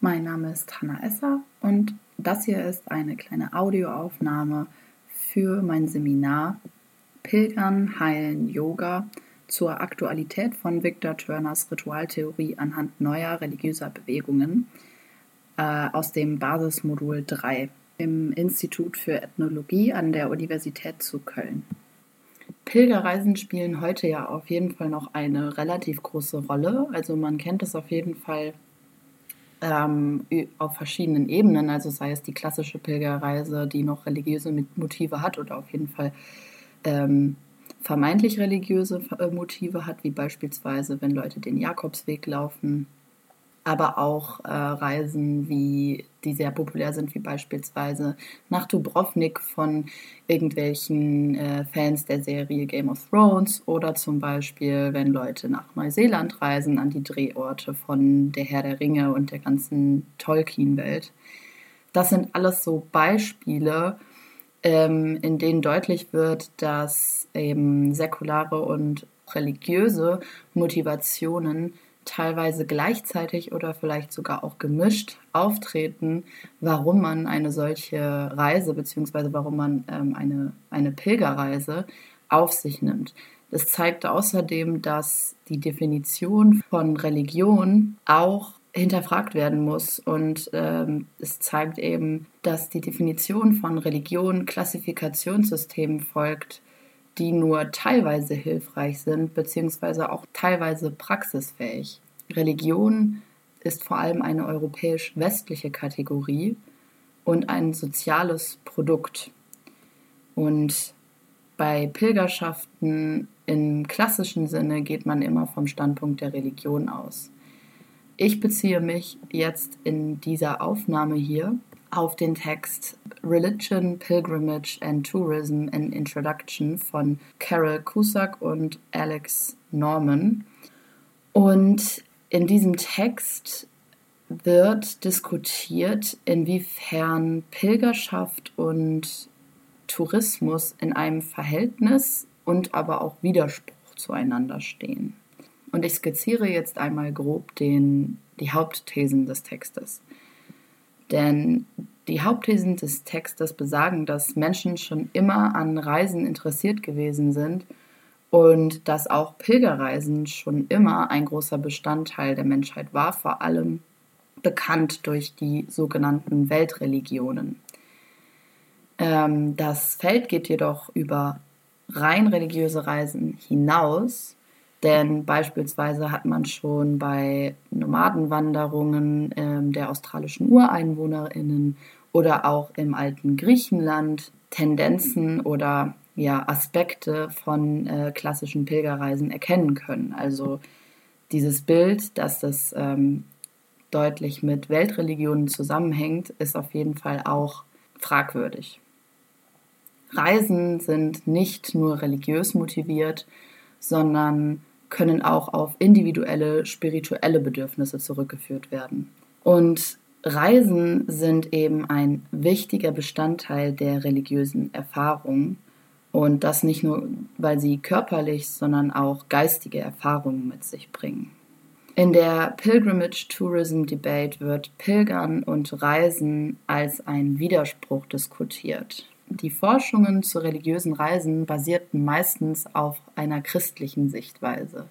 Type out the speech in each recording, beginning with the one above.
Mein Name ist Hanna Esser und das hier ist eine kleine Audioaufnahme für mein Seminar Pilgern, Heilen, Yoga zur Aktualität von Victor Turners Ritualtheorie anhand neuer religiöser Bewegungen äh, aus dem Basismodul 3 im Institut für Ethnologie an der Universität zu Köln. Pilgerreisen spielen heute ja auf jeden Fall noch eine relativ große Rolle. Also man kennt es auf jeden Fall ähm, auf verschiedenen Ebenen, also sei es die klassische Pilgerreise, die noch religiöse Motive hat oder auf jeden Fall ähm, vermeintlich religiöse äh, Motive hat, wie beispielsweise, wenn Leute den Jakobsweg laufen aber auch äh, Reisen, wie, die sehr populär sind, wie beispielsweise nach Dubrovnik von irgendwelchen äh, Fans der Serie Game of Thrones oder zum Beispiel, wenn Leute nach Neuseeland reisen, an die Drehorte von Der Herr der Ringe und der ganzen Tolkien-Welt. Das sind alles so Beispiele, ähm, in denen deutlich wird, dass eben säkulare und religiöse Motivationen teilweise gleichzeitig oder vielleicht sogar auch gemischt auftreten, warum man eine solche Reise bzw. warum man ähm, eine, eine Pilgerreise auf sich nimmt. Das zeigt außerdem, dass die Definition von Religion auch hinterfragt werden muss. Und ähm, es zeigt eben, dass die Definition von Religion Klassifikationssystemen folgt, die nur teilweise hilfreich sind, beziehungsweise auch teilweise praxisfähig. Religion ist vor allem eine europäisch-westliche Kategorie und ein soziales Produkt. Und bei Pilgerschaften im klassischen Sinne geht man immer vom Standpunkt der Religion aus. Ich beziehe mich jetzt in dieser Aufnahme hier auf den Text Religion, Pilgrimage and Tourism an Introduction von Carol Cusack und Alex Norman. Und in diesem Text wird diskutiert, inwiefern Pilgerschaft und Tourismus in einem Verhältnis und aber auch Widerspruch zueinander stehen. Und ich skizziere jetzt einmal grob den, die Hauptthesen des Textes. Denn die Hauptthesen des Textes besagen, dass Menschen schon immer an Reisen interessiert gewesen sind und dass auch Pilgerreisen schon immer ein großer Bestandteil der Menschheit war, vor allem bekannt durch die sogenannten Weltreligionen. Ähm, das Feld geht jedoch über rein religiöse Reisen hinaus, denn beispielsweise hat man schon bei Nomadenwanderungen ähm, der australischen Ureinwohnerinnen oder auch im alten Griechenland Tendenzen oder ja, Aspekte von äh, klassischen Pilgerreisen erkennen können. Also dieses Bild, dass das ähm, deutlich mit Weltreligionen zusammenhängt, ist auf jeden Fall auch fragwürdig. Reisen sind nicht nur religiös motiviert, sondern können auch auf individuelle spirituelle Bedürfnisse zurückgeführt werden. Und Reisen sind eben ein wichtiger Bestandteil der religiösen Erfahrung und das nicht nur, weil sie körperlich, sondern auch geistige Erfahrungen mit sich bringen. In der Pilgrimage Tourism Debate wird Pilgern und Reisen als ein Widerspruch diskutiert. Die Forschungen zu religiösen Reisen basierten meistens auf einer christlichen Sichtweise.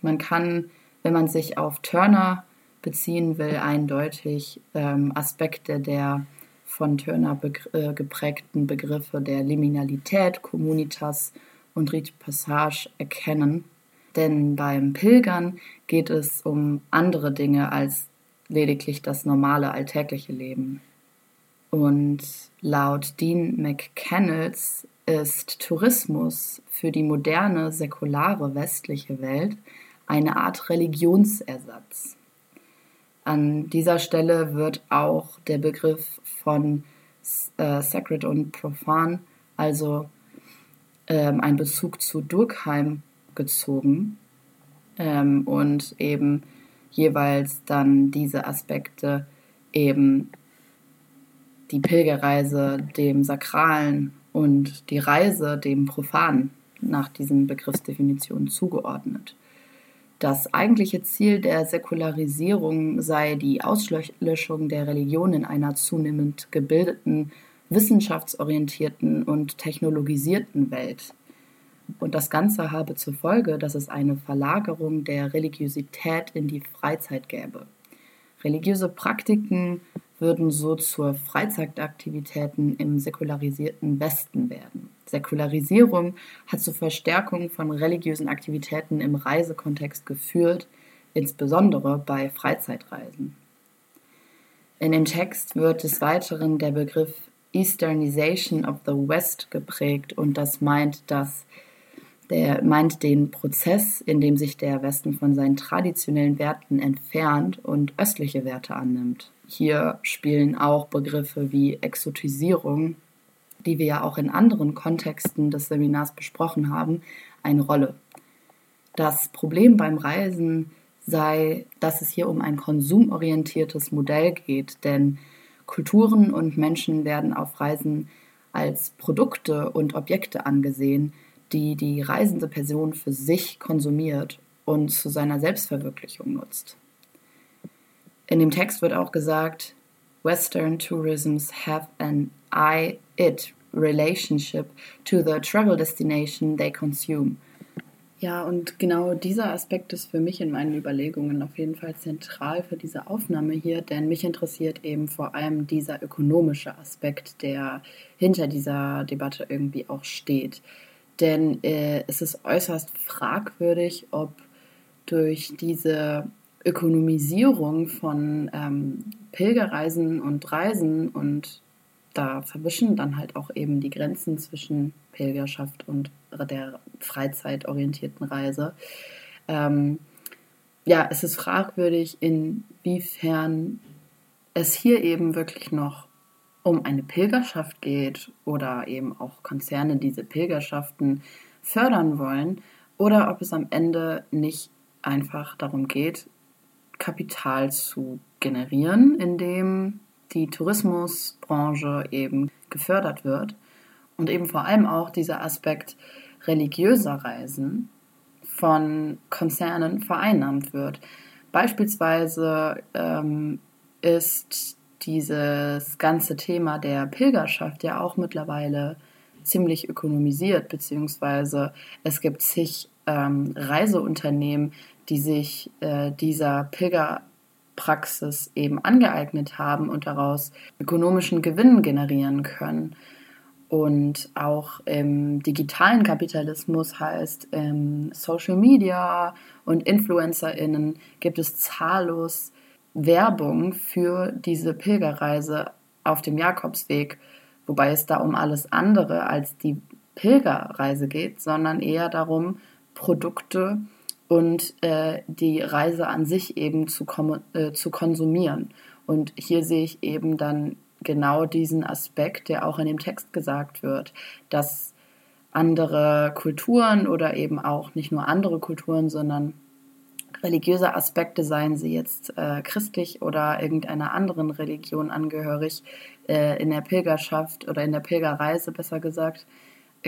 Man kann, wenn man sich auf Turner beziehen will, eindeutig ähm, Aspekte der von Turner begr äh, geprägten Begriffe der Liminalität, Communitas und Rite Passage erkennen. Denn beim Pilgern geht es um andere Dinge als lediglich das normale alltägliche Leben. Und laut Dean McCannels ist Tourismus für die moderne, säkulare westliche Welt eine Art Religionsersatz. An dieser Stelle wird auch der Begriff von äh, Sacred und Profan, also ähm, ein Bezug zu Durkheim gezogen ähm, und eben jeweils dann diese Aspekte eben die Pilgerreise dem Sakralen und die Reise dem Profanen nach diesen Begriffsdefinitionen zugeordnet. Das eigentliche Ziel der Säkularisierung sei die Auslöschung der Religion in einer zunehmend gebildeten, wissenschaftsorientierten und technologisierten Welt. Und das Ganze habe zur Folge, dass es eine Verlagerung der Religiosität in die Freizeit gäbe. Religiöse Praktiken würden so zur Freizeitaktivitäten im säkularisierten Westen werden. Säkularisierung hat zur Verstärkung von religiösen Aktivitäten im Reisekontext geführt, insbesondere bei Freizeitreisen. In dem Text wird des Weiteren der Begriff Easternization of the West geprägt und das meint, dass der meint den Prozess, in dem sich der Westen von seinen traditionellen Werten entfernt und östliche Werte annimmt. Hier spielen auch Begriffe wie Exotisierung, die wir ja auch in anderen Kontexten des Seminars besprochen haben, eine Rolle. Das Problem beim Reisen sei, dass es hier um ein konsumorientiertes Modell geht, denn Kulturen und Menschen werden auf Reisen als Produkte und Objekte angesehen, die die reisende Person für sich konsumiert und zu seiner Selbstverwirklichung nutzt. In dem Text wird auch gesagt, Western tourisms have an I-it relationship to the travel destination they consume. Ja, und genau dieser Aspekt ist für mich in meinen Überlegungen auf jeden Fall zentral für diese Aufnahme hier, denn mich interessiert eben vor allem dieser ökonomische Aspekt, der hinter dieser Debatte irgendwie auch steht. Denn äh, es ist äußerst fragwürdig, ob durch diese Ökonomisierung von ähm, Pilgerreisen und Reisen und da verwischen dann halt auch eben die Grenzen zwischen Pilgerschaft und der freizeitorientierten Reise. Ähm, ja, es ist fragwürdig, inwiefern es hier eben wirklich noch um eine Pilgerschaft geht oder eben auch Konzerne diese Pilgerschaften fördern wollen oder ob es am Ende nicht einfach darum geht, Kapital zu generieren, indem die Tourismusbranche eben gefördert wird und eben vor allem auch dieser Aspekt religiöser Reisen von Konzernen vereinnahmt wird. Beispielsweise ähm, ist dieses ganze Thema der Pilgerschaft ja auch mittlerweile ziemlich ökonomisiert, beziehungsweise es gibt zig ähm, Reiseunternehmen, die sich äh, dieser Pilgerpraxis eben angeeignet haben und daraus ökonomischen Gewinn generieren können. Und auch im digitalen Kapitalismus heißt im Social Media und InfluencerInnen gibt es zahllos Werbung für diese Pilgerreise auf dem Jakobsweg, wobei es da um alles andere als die Pilgerreise geht, sondern eher darum, Produkte und äh, die Reise an sich eben zu, äh, zu konsumieren. Und hier sehe ich eben dann genau diesen Aspekt, der auch in dem Text gesagt wird, dass andere Kulturen oder eben auch nicht nur andere Kulturen, sondern religiöse Aspekte, seien sie jetzt äh, christlich oder irgendeiner anderen Religion angehörig, äh, in der Pilgerschaft oder in der Pilgerreise besser gesagt,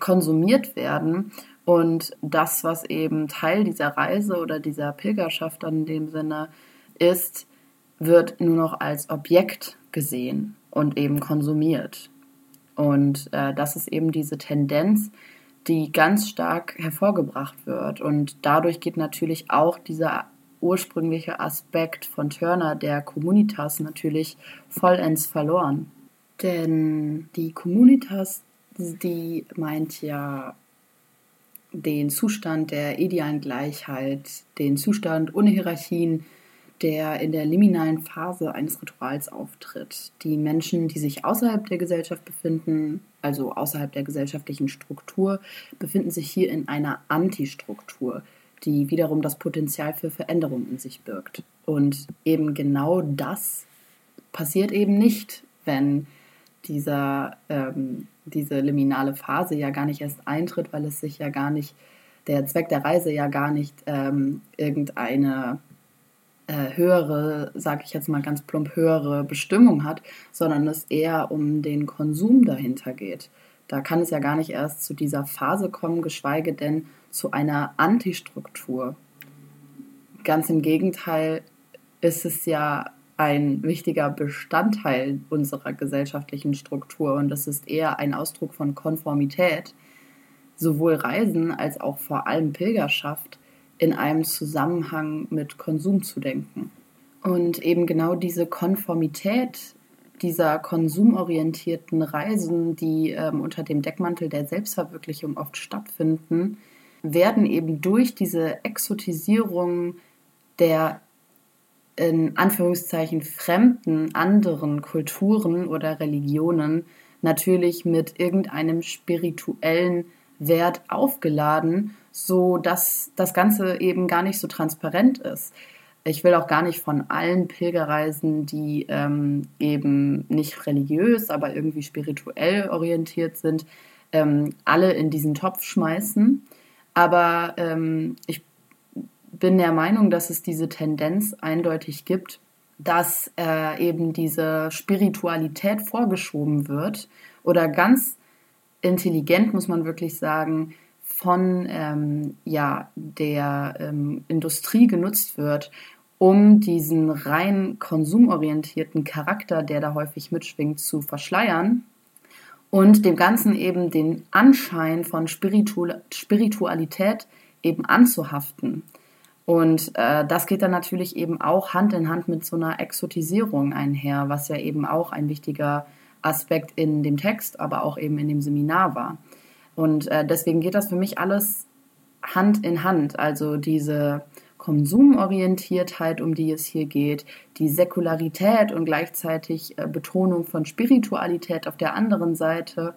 konsumiert werden und das, was eben Teil dieser Reise oder dieser Pilgerschaft dann in dem Sinne ist, wird nur noch als Objekt gesehen und eben konsumiert. Und äh, das ist eben diese Tendenz, die ganz stark hervorgebracht wird. Und dadurch geht natürlich auch dieser ursprüngliche Aspekt von Turner, der Communitas, natürlich vollends verloren. Denn die Communitas, die meint ja den Zustand der idealen Gleichheit, den Zustand ohne Hierarchien, der in der liminalen Phase eines Rituals auftritt. Die Menschen, die sich außerhalb der Gesellschaft befinden, also außerhalb der gesellschaftlichen Struktur, befinden sich hier in einer Antistruktur, die wiederum das Potenzial für Veränderung in sich birgt. Und eben genau das passiert eben nicht, wenn dieser ähm, diese liminale Phase ja gar nicht erst eintritt, weil es sich ja gar nicht, der Zweck der Reise ja gar nicht ähm, irgendeine äh, höhere, sage ich jetzt mal ganz plump, höhere Bestimmung hat, sondern es eher um den Konsum dahinter geht. Da kann es ja gar nicht erst zu dieser Phase kommen, geschweige denn zu einer Antistruktur. ganz im Gegenteil ist es ja ein wichtiger Bestandteil unserer gesellschaftlichen Struktur und es ist eher ein Ausdruck von Konformität, sowohl Reisen als auch vor allem Pilgerschaft in einem Zusammenhang mit Konsum zu denken. Und eben genau diese Konformität dieser konsumorientierten Reisen, die ähm, unter dem Deckmantel der Selbstverwirklichung oft stattfinden, werden eben durch diese Exotisierung der in Anführungszeichen fremden anderen Kulturen oder Religionen natürlich mit irgendeinem spirituellen Wert aufgeladen, so dass das Ganze eben gar nicht so transparent ist. Ich will auch gar nicht von allen Pilgerreisen, die ähm, eben nicht religiös, aber irgendwie spirituell orientiert sind, ähm, alle in diesen Topf schmeißen. Aber ähm, ich bin der Meinung, dass es diese Tendenz eindeutig gibt, dass äh, eben diese Spiritualität vorgeschoben wird oder ganz intelligent, muss man wirklich sagen, von ähm, ja, der ähm, Industrie genutzt wird, um diesen rein konsumorientierten Charakter, der da häufig mitschwingt, zu verschleiern und dem Ganzen eben den Anschein von Spiritu Spiritualität eben anzuhaften. Und äh, das geht dann natürlich eben auch Hand in Hand mit so einer Exotisierung einher, was ja eben auch ein wichtiger Aspekt in dem Text, aber auch eben in dem Seminar war. Und äh, deswegen geht das für mich alles Hand in Hand. Also diese Konsumorientiertheit, um die es hier geht, die Säkularität und gleichzeitig äh, Betonung von Spiritualität auf der anderen Seite,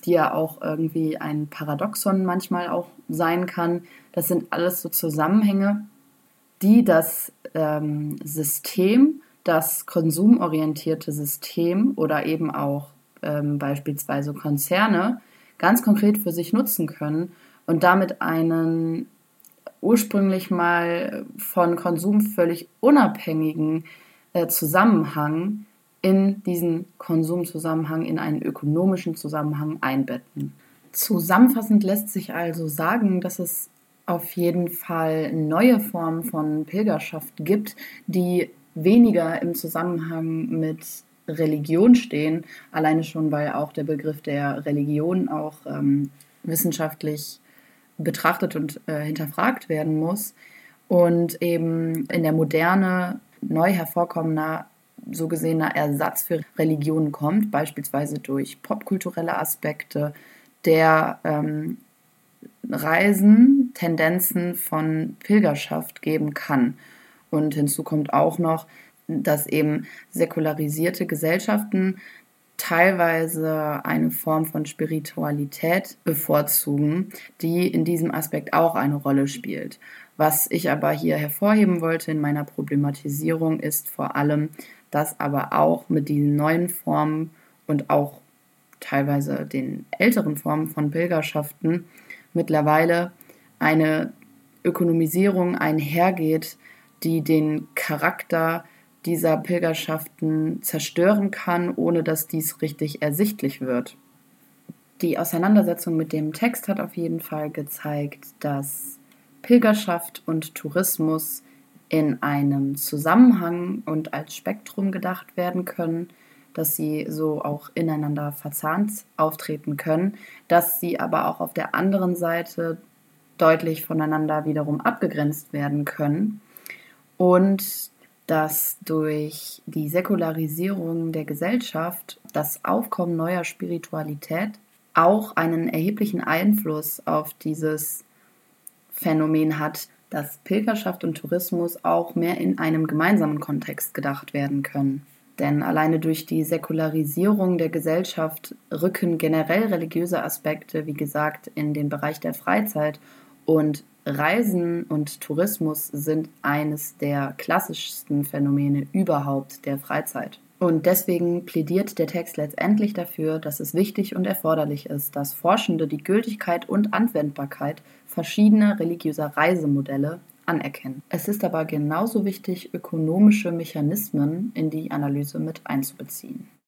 die ja auch irgendwie ein Paradoxon manchmal auch sein kann. Das sind alles so Zusammenhänge, die das ähm, System das konsumorientierte System oder eben auch ähm, beispielsweise Konzerne ganz konkret für sich nutzen können und damit einen ursprünglich mal von Konsum völlig unabhängigen äh, Zusammenhang in diesen Konsumzusammenhang, in einen ökonomischen Zusammenhang einbetten. Zusammenfassend lässt sich also sagen, dass es auf jeden Fall neue Formen von Pilgerschaft gibt, die weniger im Zusammenhang mit Religion stehen, alleine schon, weil auch der Begriff der Religion auch ähm, wissenschaftlich betrachtet und äh, hinterfragt werden muss und eben in der Moderne neu hervorkommender so gesehener Ersatz für Religionen kommt, beispielsweise durch popkulturelle Aspekte der ähm, Reisen, Tendenzen von Pilgerschaft geben kann. Und hinzu kommt auch noch, dass eben säkularisierte Gesellschaften teilweise eine Form von Spiritualität bevorzugen, die in diesem Aspekt auch eine Rolle spielt. Was ich aber hier hervorheben wollte in meiner Problematisierung ist vor allem, dass aber auch mit diesen neuen Formen und auch teilweise den älteren Formen von Pilgerschaften mittlerweile eine Ökonomisierung einhergeht, die den Charakter dieser Pilgerschaften zerstören kann, ohne dass dies richtig ersichtlich wird. Die Auseinandersetzung mit dem Text hat auf jeden Fall gezeigt, dass Pilgerschaft und Tourismus in einem Zusammenhang und als Spektrum gedacht werden können, dass sie so auch ineinander verzahnt auftreten können, dass sie aber auch auf der anderen Seite deutlich voneinander wiederum abgegrenzt werden können und dass durch die Säkularisierung der Gesellschaft das Aufkommen neuer Spiritualität auch einen erheblichen Einfluss auf dieses Phänomen hat, dass Pilgerschaft und Tourismus auch mehr in einem gemeinsamen Kontext gedacht werden können. Denn alleine durch die Säkularisierung der Gesellschaft rücken generell religiöse Aspekte, wie gesagt, in den Bereich der Freizeit und Reisen und Tourismus sind eines der klassischsten Phänomene überhaupt der Freizeit. Und deswegen plädiert der Text letztendlich dafür, dass es wichtig und erforderlich ist, dass Forschende die Gültigkeit und Anwendbarkeit verschiedener religiöser Reisemodelle anerkennen. Es ist aber genauso wichtig, ökonomische Mechanismen in die Analyse mit einzubeziehen.